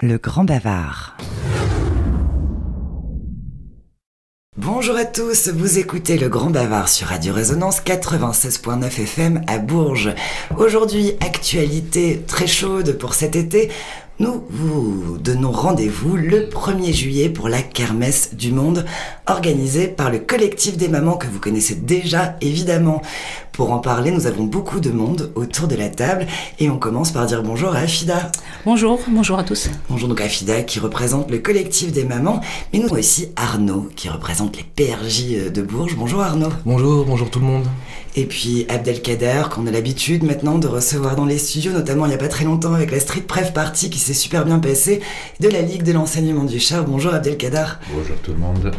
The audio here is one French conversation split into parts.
Le Grand Bavard. Bonjour à tous, vous écoutez le Grand Bavard sur Radio Résonance 96.9 FM à Bourges. Aujourd'hui, actualité très chaude pour cet été. Nous vous donnons rendez-vous le 1er juillet pour la Kermesse du Monde, organisée par le collectif des mamans que vous connaissez déjà évidemment. Pour en parler, nous avons beaucoup de monde autour de la table et on commence par dire bonjour à Afida. Bonjour, bonjour à tous. Bonjour donc Afida qui représente le collectif des mamans, mais nous avons aussi Arnaud qui représente les PRJ de Bourges. Bonjour Arnaud. Bonjour, bonjour tout le monde. Et puis Abdelkader, qu'on a l'habitude maintenant de recevoir dans les studios, notamment il n'y a pas très longtemps avec la Street Pref Party qui s'est super bien passée, de la Ligue de l'enseignement du char. Bonjour Abdelkader. Bonjour tout le monde.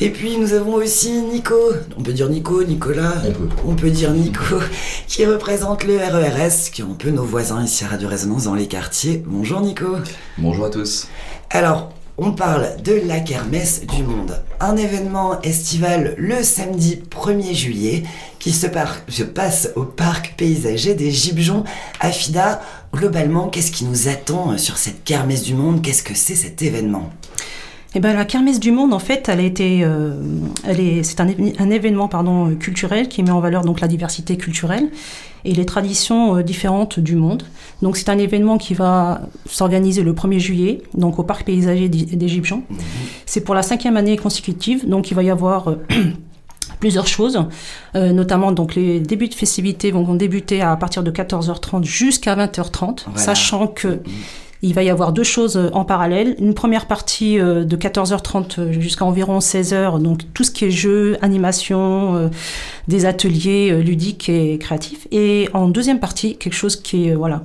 Et puis nous avons aussi Nico, on peut dire Nico, Nicolas, on peut, on peut dire Nico, qui représente le RERS, qui est un peu nos voisins ici à Radio Résonance dans les quartiers. Bonjour Nico. Bonjour à tous. Alors, on parle de la kermesse du monde, un événement estival le samedi 1er juillet qui se, se passe au parc paysager des Gibjons à Fida. Globalement, qu'est-ce qui nous attend sur cette kermesse du monde? Qu'est-ce que c'est cet événement? Eh ben, la Kermesse du Monde, en fait, elle a été, euh, elle est, c'est un, un, événement pardon, culturel qui met en valeur donc la diversité culturelle et les traditions euh, différentes du monde. Donc, c'est un événement qui va s'organiser le 1er juillet, donc au parc paysager d'Égyptian. Mmh. C'est pour la cinquième année consécutive, donc il va y avoir euh, plusieurs choses, euh, notamment donc les débuts de festivités vont débuter à partir de 14h30 jusqu'à 20h30, voilà. sachant que mmh. Il va y avoir deux choses en parallèle. Une première partie euh, de 14h30 jusqu'à environ 16h, donc tout ce qui est jeux, animation, euh, des ateliers euh, ludiques et créatifs. Et en deuxième partie, quelque chose qui est voilà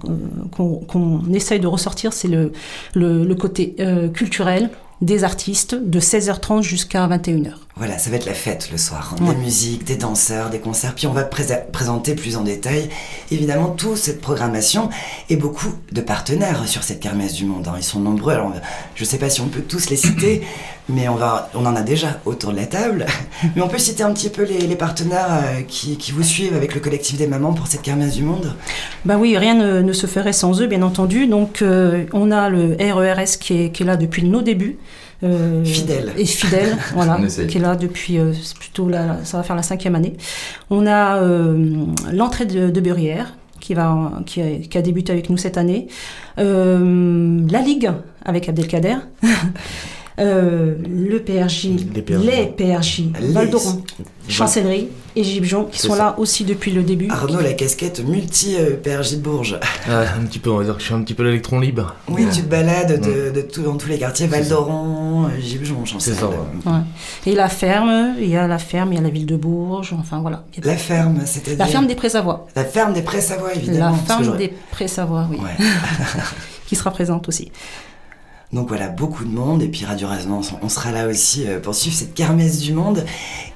qu'on qu essaye de ressortir, c'est le, le, le, côté culturel des artistes de 16h30 jusqu'à 21h. Voilà, ça va être la fête le soir. Hein. Ouais. Des musiques, des danseurs, des concerts. Puis on va pré présenter plus en détail, évidemment, toute cette programmation et beaucoup de partenaires sur cette kermesse du monde. Hein. Ils sont nombreux. Alors, je ne sais pas si on peut tous les citer, mais on, va, on en a déjà autour de la table. Mais on peut citer un petit peu les, les partenaires euh, qui, qui, vous suivent avec le collectif des mamans pour cette kermesse du monde? Ben oui, rien ne, ne se ferait sans eux, bien entendu. Donc, euh, on a le RERS qui est, qui est là depuis nos débuts. Euh, fidèle. Et fidèle, voilà, qui est là depuis, euh, plutôt là, ça va faire la cinquième année. On a euh, l'entrée de, de Beurrière, qui, va, qui a, qui, a, débuté avec nous cette année. Euh, la Ligue, avec Abdelkader. Euh, le PRJ, les PRJ, les PRJ Val d'Oron, Chancellerie et Gibjon, qui sont ça. là aussi depuis le début. Arnaud, la casquette multi-PRJ de Bourges. Ah, un petit peu, on va dire que je suis un petit peu l'électron libre. Oui, ouais. tu te balades de, de tout, dans tous les quartiers, Val d'Oron, Gibjon, C'est ça, ouais. ouais. Et la ferme, il y a la ferme, il y a la ville de Bourges, enfin voilà. La ferme, c'était La ferme des Pré-Savoie. La ferme des Pré-Savoie, évidemment. La ferme des Pré-Savoie, oui. Ouais. qui sera présente aussi. Donc voilà, beaucoup de monde. Et puis Radio Résonance, on sera là aussi pour suivre cette kermesse du monde.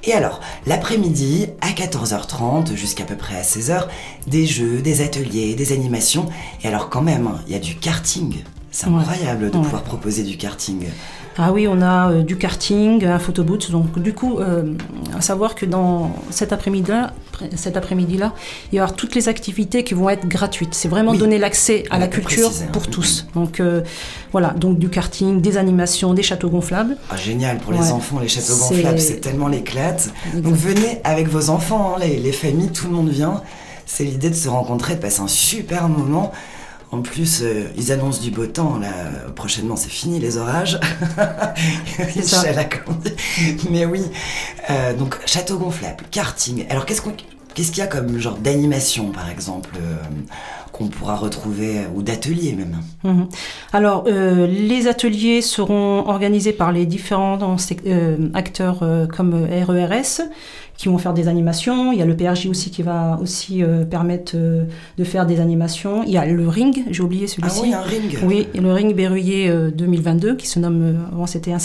Et alors, l'après-midi, à 14h30 jusqu'à peu près à 16h, des jeux, des ateliers, des animations. Et alors quand même, il y a du karting. C'est incroyable ouais. de ouais. pouvoir proposer du karting. Ah oui, on a euh, du karting, un photoboot. Donc du coup, euh, à savoir que dans cet après-midi-là, cet après-midi-là, il y aura toutes les activités qui vont être gratuites. C'est vraiment oui. donner l'accès à la culture préciser, pour hein. tous. Donc euh, voilà, donc du karting, des animations, des châteaux gonflables. Ah, génial pour les ouais. enfants, les châteaux gonflables, c'est tellement l'éclate. Donc venez avec vos enfants, hein, les, les familles, tout le monde vient. C'est l'idée de se rencontrer, de passer un super moment. En plus, euh, ils annoncent du beau temps. Là, prochainement, c'est fini les orages. Mais oui. Euh, donc, château gonflable, karting. Alors, qu'est-ce qu'on, qu'est-ce qu'il y a comme genre d'animation, par exemple, euh, qu'on pourra retrouver ou d'ateliers même? Mmh. Alors, euh, les ateliers seront organisés par les différents euh, acteurs comme RERS qui vont faire des animations. Il y a le PRJ aussi qui va aussi euh, permettre euh, de faire des animations. Il y a le ring, j'ai oublié celui-ci. Ah oui, un ring. Oui, le ring Berruyer euh, 2022 qui se nomme, avant c'était un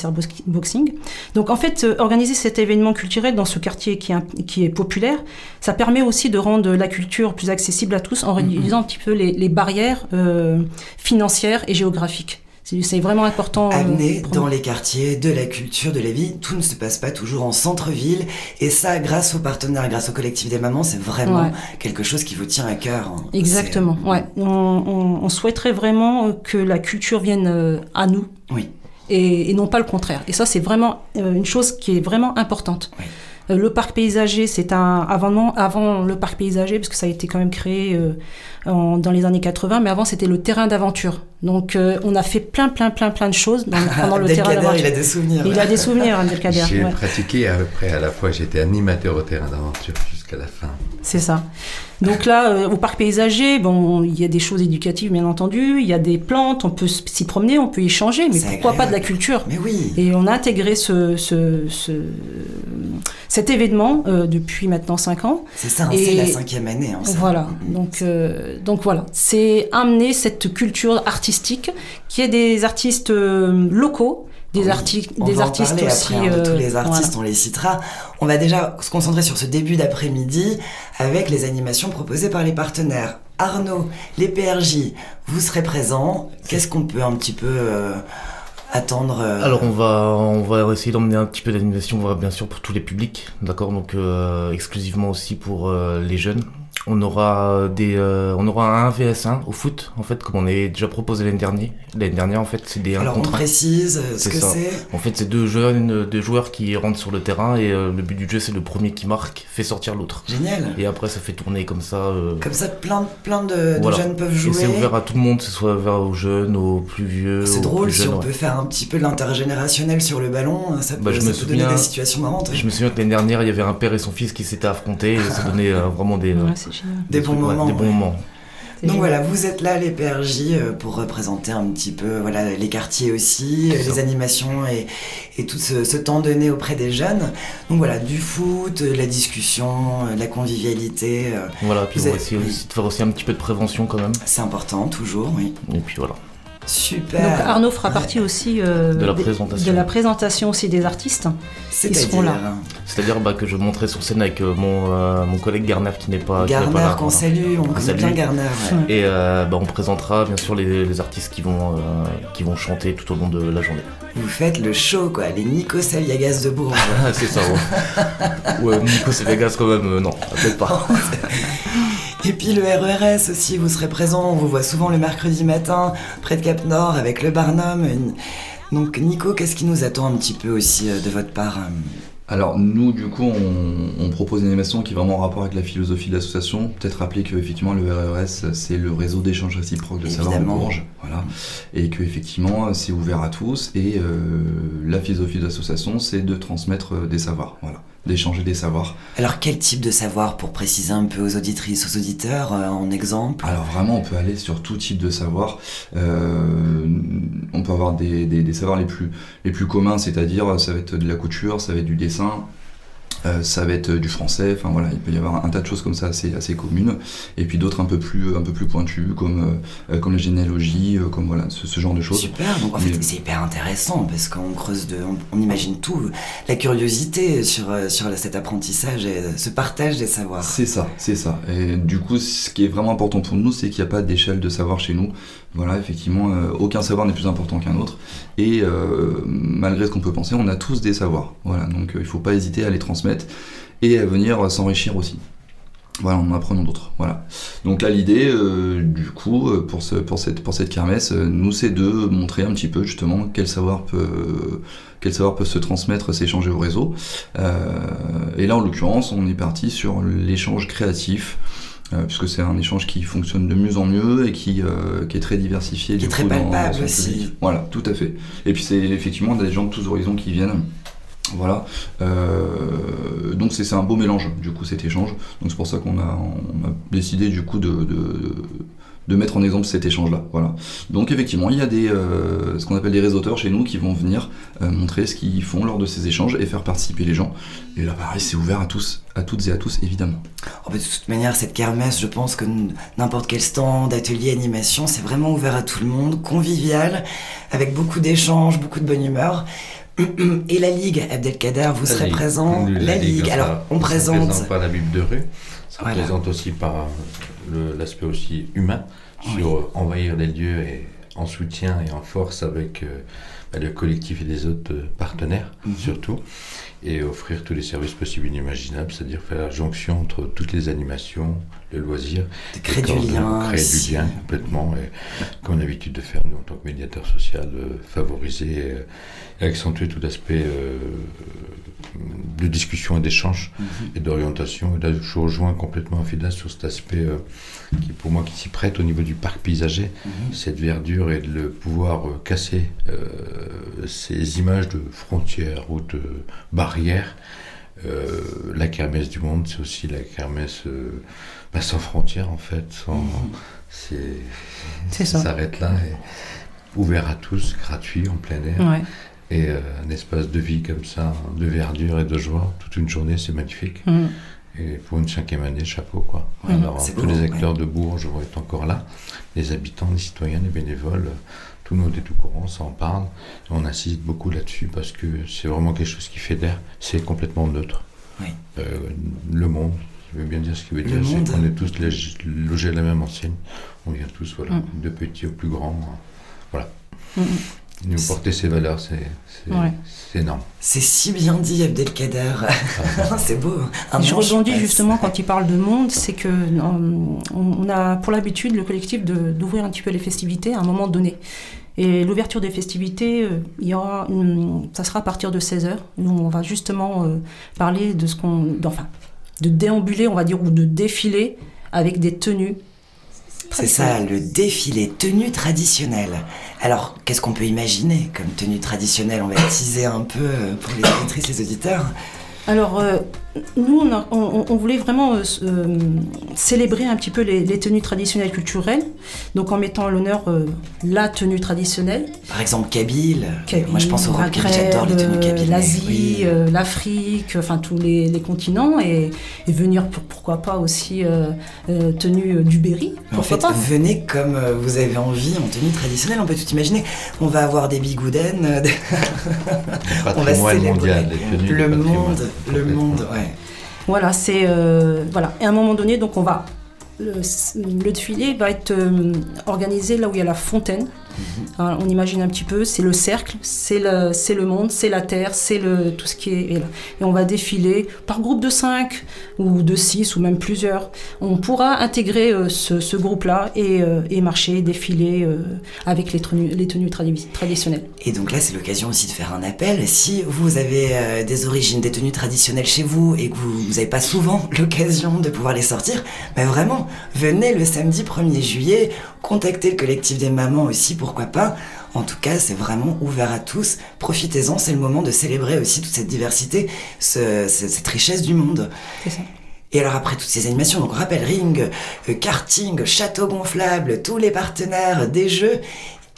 boxing. Donc en fait, organiser cet événement culturel dans ce quartier qui est, qui est populaire, ça permet aussi de rendre la culture plus accessible à tous en réduisant mm -hmm. un petit peu les, les barrières financières et géographiques. C'est vraiment important. euh, amener dans les quartiers de la culture, de la vie. Tout ne se passe pas toujours en centre-ville. Et ça, grâce aux partenaires, grâce au collectif des mamans, c'est vraiment Ouais. quelque chose qui vous tient à cœur. hein. Exactement, ouais. On, on- on souhaiterait vraiment euh, que la culture vienne euh, à nous Oui, et, et non pas le contraire. Et ça, c'est vraiment une chose qui est vraiment importante. Oui. Euh, le parc paysager, c'est un avant, avant le parc paysager, parce que ça a été quand même créé euh, en- dans les années 80, mais avant c'était le terrain d'aventure. Donc euh, on a fait plein, plein, plein, plein de choses dans- pendant le terrain d'aventure. il a des souvenirs. Il a des souvenirs, Abdelkader. J'ai ouais. pratiqué à peu près à la fois, j'étais animateur au terrain d'aventure jusqu'à la fin. C'est ça. Donc là, euh, au parc paysager, bon, il y a des choses éducatives, bien entendu. Il y a des plantes, on peut s'y promener, on peut y changer, mais pourquoi pas de la culture? Mais oui. Et on a intégré ce, ce- ce- cet événement euh, depuis maintenant 5 ans. C'est ça, hein, c'est la cinquième année. hein, ça. Voilà. Donc, euh, donc voilà. C'est amener cette culture artistique qui est des artistes locaux, des, arti- On des va en artistes parler aussi. après, hein, de tous euh, les artistes, voilà. on les citera. On va déjà se concentrer sur ce début d'après-midi avec les animations proposées par les partenaires. Arnaud, les PRJ, vous serez présents. Qu'est-ce qu'on peut un petit peu euh, attendre euh, Alors on va, on va essayer d'emmener un petit peu d'animation, bien sûr pour tous les publics, d'accord, donc euh, exclusivement aussi pour euh, les jeunes. On aura des, euh, on aura un VS1 au foot, en fait, comme on est déjà proposé l'année dernière. L'année dernière, en fait, c'est des 1 Alors on contre 1. précise euh, ce que ça. c'est. En fait, c'est deux jeunes, deux joueurs qui rentrent sur le terrain et euh, le but du jeu, c'est le premier qui marque fait sortir l'autre. Génial. Et après, ça fait tourner comme ça. euh, Comme ça, plein, plein de, jeunes peuvent et jouer. c'est ouvert à tout le monde, que ce soit ouvert aux jeunes, aux plus vieux. C'est drôle plus si jeunes, on ouais. peut faire un petit peu de l'intergénérationnel sur le ballon, ça peut, Bah, je ça me peut souviens- donner des situations marrantes. Je me souviens que l'année dernière, il y avait un père et son fils qui s'étaient affrontés et ça donnait euh, vraiment des, euh, Ouais, génial. Des trucs, bons ouais, moments, des bons ouais. moments. Donc génial. voilà, vous êtes là les PRJ euh, pour représenter un petit peu voilà les quartiers aussi, euh, les ça. animations et, et tout ce, ce temps donné auprès des jeunes. Donc voilà, du foot, euh, la discussion, euh, la convivialité, euh, Voilà, puis Vous on va essayer oui. aussi de faire aussi un petit peu de prévention quand même. c'est important toujours, oui. Et puis voilà. Super. Donc Arnaud fera Ouais. partie aussi euh, De la présentation. de la présentation aussi des artistes. C'est-à-dire, seront là. C'est-à-dire bah, que je monterai sur scène avec euh, mon, euh, mon collègue Garner qui n'est pas, qui Garner pas là. qu'on salue, on connaît salue. bien Garner. ouais. Et euh, bah, on présentera bien sûr les, les artistes qui vont, euh, qui vont chanter tout au long de la journée. Vous faites le show quoi, les Nico Saliagas de Bourges. Ah, c'est ça, ouais. ouais, Nico, c'est Vegas quand même, euh, non, peut-être pas. Et puis le RERS aussi, vous serez présent, on vous voit souvent le mercredi matin près de Cap Nord avec le Barnum. Donc Nico, qu'est-ce qui nous attend un petit peu aussi euh, de votre part euh Alors nous, du coup, on, on propose une animation qui est vraiment en rapport avec la philosophie de l'association. Peut-être rappeler que effectivement le RERS, c'est le réseau d'échange réciproque de savoir de Évidemment. Bourges, voilà, et que effectivement c'est ouvert à tous. Et euh, la philosophie de l'association, c'est de transmettre des savoirs, voilà, d'échanger des savoirs. Alors quel type de savoir pour préciser un peu aux auditrices, aux auditeurs euh, en exemple? Alors vraiment, on peut aller sur tout type de savoir. Euh, on peut avoir des, des- des savoirs les plus, les plus communs, c'est-à-dire ça va être de la couture, ça va être du dessin, euh, ça va être du français. Enfin voilà, il peut y avoir un tas de choses comme ça assez, assez communes. Et puis d'autres un peu plus, un peu plus pointues, comme, euh, comme la généalogie, euh, comme voilà, ce, ce genre de choses. Super, donc en fait c'est hyper intéressant parce qu'on creuse de, on, on imagine tout, la curiosité sur, euh, sur cet apprentissage et ce partage des savoirs. C'est ça, c'est ça. Et du coup, ce qui est vraiment important pour nous, c'est qu'il n'y a pas d'échelle de savoir chez nous. Voilà, effectivement, euh, aucun savoir n'est plus important qu'un autre. Et euh, malgré ce qu'on peut penser, on a tous des savoirs. Voilà, donc euh, il ne faut pas hésiter à les transmettre et à venir s'enrichir aussi. Voilà, en en apprenant d'autres. Voilà. Donc là, l'idée, euh, du coup, euh, pour, ce, pour, cette, pour cette kermesse, euh, nous, c'est de montrer un petit peu justement quel savoir peut, quel savoir peut se transmettre, s'échanger au réseau. Euh, et là, en l'occurrence, on est parti sur l'échange créatif. puisque c'est un échange qui fonctionne de mieux en mieux et qui, euh, qui est très diversifié. Qui est très coup, palpable aussi. Voilà, tout à fait. Et puis c'est effectivement des gens de tous horizons qui viennent. Voilà. Euh, donc c'est un beau mélange, du coup, cet échange. Donc c'est pour ça qu'on a, décidé, du coup, de, mettre en exemple cet échange-là. Donc effectivement, il y a des, euh, ce qu'on appelle des réseauteurs chez nous qui vont venir euh, montrer ce qu'ils font lors de ces échanges et faire participer les gens. Et là, pareil, c'est ouvert à tous, à toutes et à tous, évidemment. De toute manière, cette kermesse, je pense que n'importe quel stand, atelier, animation, c'est vraiment ouvert à tout le monde, convivial, avec beaucoup d'échanges, beaucoup de bonne humeur. Et la Ligue, Abdelkader, vous serez Ligue. présent. La La Ligue, alors on ça présente. présente par la Bible de rue, ça Voilà. présente aussi par le- l'aspect aussi humain sur Oui. euh, envahir les lieux et en soutien et en force avec bah, le collectif et les autres partenaires, mhm. surtout et offrir tous les services possibles et inimaginables, c'est-à-dire faire la jonction entre toutes les animations, le loisir, créer du lien, créer du lien complètement, et comme on a l'habitude de faire nous en tant que médiateur social, euh, favoriser et, accentuer tout l'aspect euh, de discussion et d'échange mhm. et d'orientation. Et là, je rejoins complètement Fida sur cet aspect euh, qui, pour moi, qui s'y prête au niveau du parc paysager, mhm. cette verdure et de le pouvoir casser ces images de frontières ou de barrières. la kermesse du monde, c'est aussi la kermesse bah, sans frontières en fait. Sans, c'est, ça, s'arrête là. Et ouvert à tous, gratuit, en plein air. Et euh, un espace de vie comme ça, de verdure et de joie, toute une journée, c'est magnifique. Mm. Et pour une cinquième année, chapeau quoi. Alors, tous les acteurs de Bourges vont être encore là, les habitants, les citoyens, les bénévoles, tout le monde est au courant, ça en parle. on insiste beaucoup là-dessus parce que c'est vraiment quelque chose qui fédère, c'est complètement neutre. Euh, le monde, je veux bien dire ce qu'il veut dire, c'est qu'on est tous logés à la même enseigne. On vient tous, voilà, mm. de petits au plus grand. Voilà. Mm, mm. Nous porter ces valeurs, c'est énorme. C'est si bien dit, Abdelkader. Ah. c'est beau. je rebondis justement quand il parle de monde, c'est que euh, on a pour l'habitude, le collectif, d'ouvrir un petit peu les festivités à un moment donné. Et l'ouverture des festivités, euh, il y aura ça sera à partir de 16h, où on va justement euh, parler de ce qu'on. Enfin, de déambuler, on va dire, ou de défiler avec des tenues. C'est ça, le défilé tenue traditionnelle. Alors, qu'est-ce qu'on peut imaginer comme tenue traditionnelle? On va teaser un peu pour les auditrices, les auditeurs. Alors, euh, nous, on, voulait vraiment euh, euh, célébrer un petit peu les, tenues traditionnelles culturelles, donc en mettant à l'honneur la tenue traditionnelle. Par exemple, Kabyle. Moi, je pense au Maghreb, j'adore les tenues Kabyle. L'Asie, l'Afrique, enfin tous les, continents, et, venir, pourquoi pas aussi tenue du Berry. En fait, venez comme vous avez envie en tenue traditionnelle, on peut tout imaginer. On va avoir des bigoudens. on va célébrer le monde le monde, ouais. Voilà, c'est euh, voilà. Et à un moment donné, donc on va le, le défilé va être euh, organisé là où il y a la fontaine. Hein, on imagine un petit peu, c'est le cercle, c'est le, c'est le monde, c'est la terre, c'est le, tout ce qui est, là. Et on va défiler par groupe de 5 ou de 6 ou même plusieurs. On pourra intégrer euh, ce, groupe-là et, et, marcher, défiler avec les tenues, les tenues traditionnelles. Et donc là, c'est l'occasion aussi de faire un appel. Si vous avez des origines, des tenues traditionnelles chez vous et que vous n'avez pas souvent l'occasion de pouvoir les sortir, ben vraiment, venez le samedi 1er juillet, contactez le collectif des mamans aussi, pourquoi pas. En tout cas, c'est vraiment ouvert à tous. Profitez-en, c'est le moment de célébrer aussi toute cette diversité, cette richesse du monde. Et alors après toutes ces animations, donc rappel ring, euh, karting, château gonflable, tous les partenaires des jeux,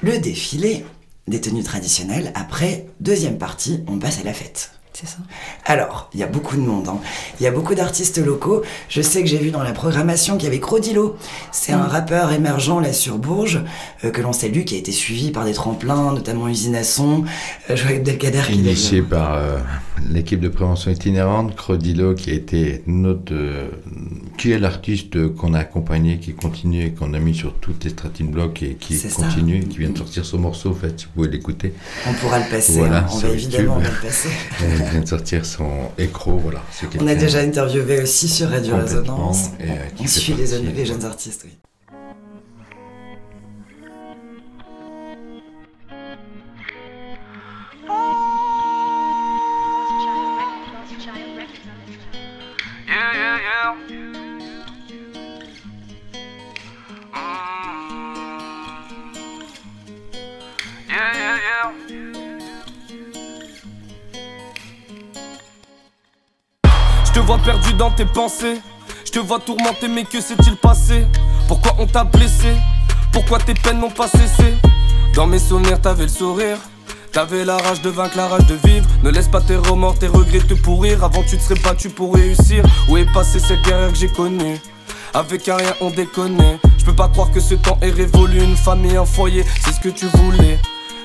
le défilé des tenues traditionnelles. Après, deuxième partie, on passe à la fête. C'est ça. Alors, il y a beaucoup de monde. Hein. Il y a beaucoup d'artistes locaux. Je sais que j'ai vu dans la programmation qu'il y avait Crodilo. C'est un mm. rappeur émergent là sur Bourges, euh, que l'on salue, qui a été suivi par des tremplins, notamment Usine à Son, euh, Joël Delcader. Initié par euh, l'équipe de prévention itinérante, Crodilo, qui a été notre, euh, qui est l'artiste qu'on a accompagné, qui continue et qu'on a mis sur toutes les stratines blocs et qui continue, qui vient de sortir son morceau, en fait, si vous pouvez l'écouter. On pourra le passer, hein. on va évidemment le passer. vient de sortir son écro, voilà. On a déjà interviewé aussi sur Radio Résonance. Et, euh, on suit les, les jeunes artistes, oui. Perdu dans tes pensées. Je te vois tourmenter, mais que s'est-il passé? Pourquoi on t'a blessé? Pourquoi tes peines n'ont pas cessé? Dans mes souvenirs, t'avais le sourire. T'avais la rage de vaincre, la rage de vivre. Ne laisse pas tes remords, tes regrets te pourrir. Avant, tu te serais battu pour réussir. Où est passée cette guerre que j'ai connue? Avec un rien, on déconne. Je peux pas croire que ce temps est révolu. Une famille, un foyer, c'est ce que tu voulais.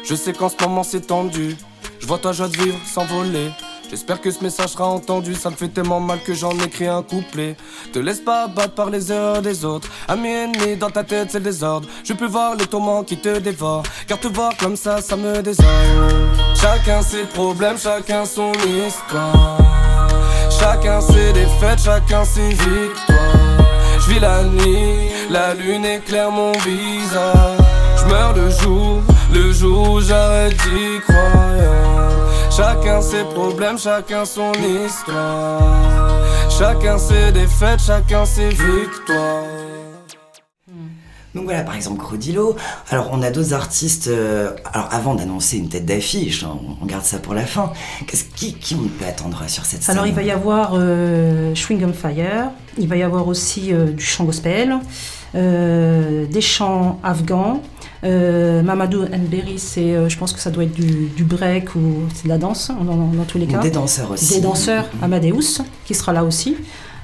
Je sais qu'en ce moment c'est tendu. Je vois ta joie de vivre s'envoler. J'espère que ce message sera entendu, ça me fait tellement mal que j'en écris un couplet. Te laisse pas battre par les erreurs des autres. Amis ennemis, dans ta tête c'est le désordre. Je peux voir les tourments qui te dévorent. Car te voir comme ça, ça me désole. Chacun ses problèmes, chacun son histoire. Chacun ses défaites, chacun ses victoires. Je vis la nuit, la lune éclaire mon visage. Je meurs le jour, le jour où j'arrête d'y croire. Chacun ses problèmes, chacun son histoire. Chacun ses défaites, chacun ses victoires. Donc voilà, par exemple, Crodilo. Alors, on a d'autres artistes. euh, alors, avant d'annoncer une tête d'affiche, hein, on garde ça pour la fin. Qu'est-ce qui, qui on peut attendre sur cette scène Alors il va y avoir euh, Fire, il va y avoir aussi euh, du chant gospel, euh, des chants afghans. Euh, Mamadou Nberi, c'est, euh, je pense que ça doit être du, du break ou c'est de la danse dans, dans- tous les cas. Des danseurs aussi. Des danseurs, Amadeus, qui sera là aussi.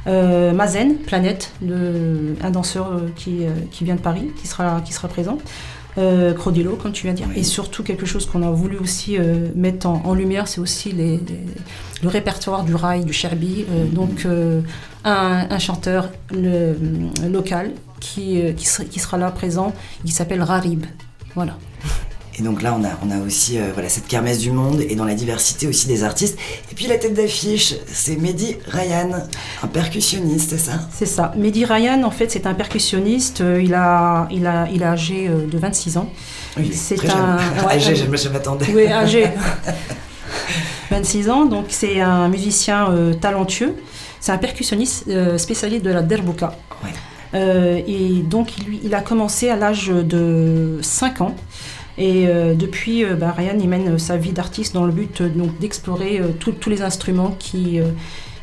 Euh, Mazen, Planète, le- un danseur qui, qui vient de Paris, qui sera, qui sera présent. Euh, Crodillo, comme tu viens de dire. Et surtout, quelque chose qu'on a voulu aussi euh, mettre en, en lumière, c'est aussi les, les- le répertoire du rail, du Sherby. Euh, donc, euh, un, un chanteur le- local qui, qui, sera, qui sera là présent, qui s'appelle Rarib. Voilà. Et donc là, on a, on a aussi euh, voilà, cette kermesse du monde et dans la diversité aussi des artistes. Et puis la tête d'affiche, c'est Mehdi Ryan, un percussionniste, c'est ça? C'est ça. Mehdi Ryan, en fait, c'est un percussionniste. Euh, Il, a, il, a, il est âgé euh, de 26 ans. Oui, C'est très un- jeune. ouais, Âgé, je, je m'attendais. Oui, âgé. 26 ans, donc c'est un musicien euh, talentueux. C'est un percussionniste euh, spécialiste de la derbouka. Ouais. Euh, et donc, lui, il a commencé à l'âge de 5 ans. Et euh, depuis, euh, bah, Ryan, il mène sa vie d'artiste dans le but euh, donc, d'explorer euh, tous- les instruments qui, euh,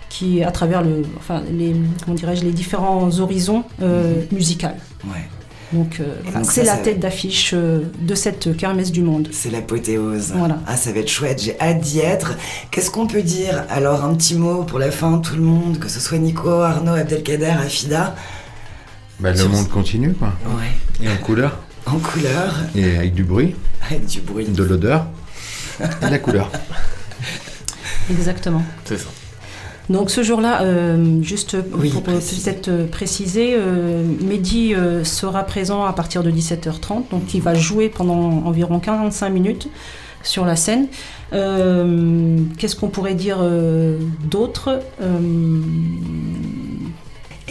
qui, à travers le, enfin, les, comment dirais-je, les différents horizons euh, musicaux. Ouais. Donc, euh, c'est la ça- tête d'affiche euh, de cette kermesse du monde. C'est l'apothéose. Voilà. Ah, ça va être chouette, j'ai hâte d'y être. Qu'est-ce qu'on peut dire Alors, un petit mot pour la fin, tout le monde, que ce soit Nico, Arnaud, Abdelkader, Afida? Bah, le monde continue, quoi. Ouais. Et en couleur, En couleur, et avec du bruit, avec du bruit. de l'odeur, et de la couleur. Exactement. C'est ça. Donc ce jour-là, euh, juste Oui, pour peut-être préciser, euh, Mehdi euh, sera présent à partir de 17h30, donc il va jouer pendant environ 45 minutes sur la scène. Euh, Qu'est-ce qu'on pourrait dire euh, d'autre? Euh,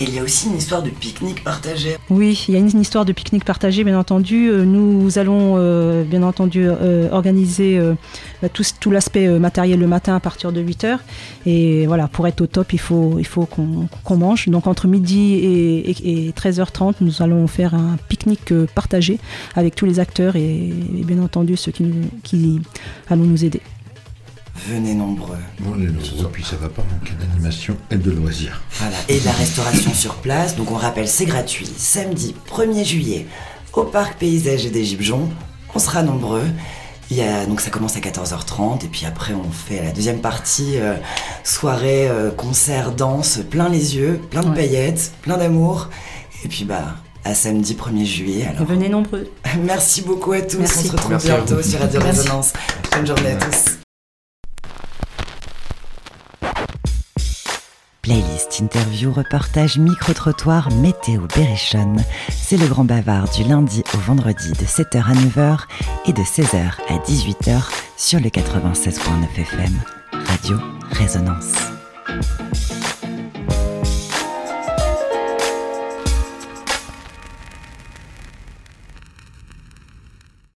Et il y a aussi une histoire de pique-nique partagé. Oui, il y a une histoire de pique-nique partagé, bien entendu. Euh, Nous allons, euh, bien entendu, euh, organiser bah, tout, l'aspect matériel le matin à partir de 8h. Et voilà, pour être au top, il faut, qu'on mange. Donc entre midi et, et- et 13h30, nous allons faire un pique-nique partagé avec tous les acteurs et, bien entendu ceux qui, qui allons nous aider. Venez nombreux. Bon, les nombreux, puis ça va pas manquer d'animation et de loisirs. Voilà. Et de la restauration sur place. Donc on rappelle, c'est gratuit. Samedi 1er juillet au parc Paysages et des Gibjons. On sera nombreux. Il y a, donc ça commence à 14h30 et puis après on fait la deuxième partie, euh, soirée, euh, concert, danse, plein les yeux, plein de Ouais. paillettes, plein d'amour. Et puis bah à samedi 1er juillet. Alors Venez nombreux. merci beaucoup à tous. Merci. On se retrouve Merci bientôt sur Radio. Résonance. Bonne journée à tous. Playlist, interview, reportage, micro-trottoir, météo, berrichonne. C'est le grand bavard du lundi au vendredi de 7h à 9h et de 16h à 18h sur le 96.9 FM. Radio Résonance.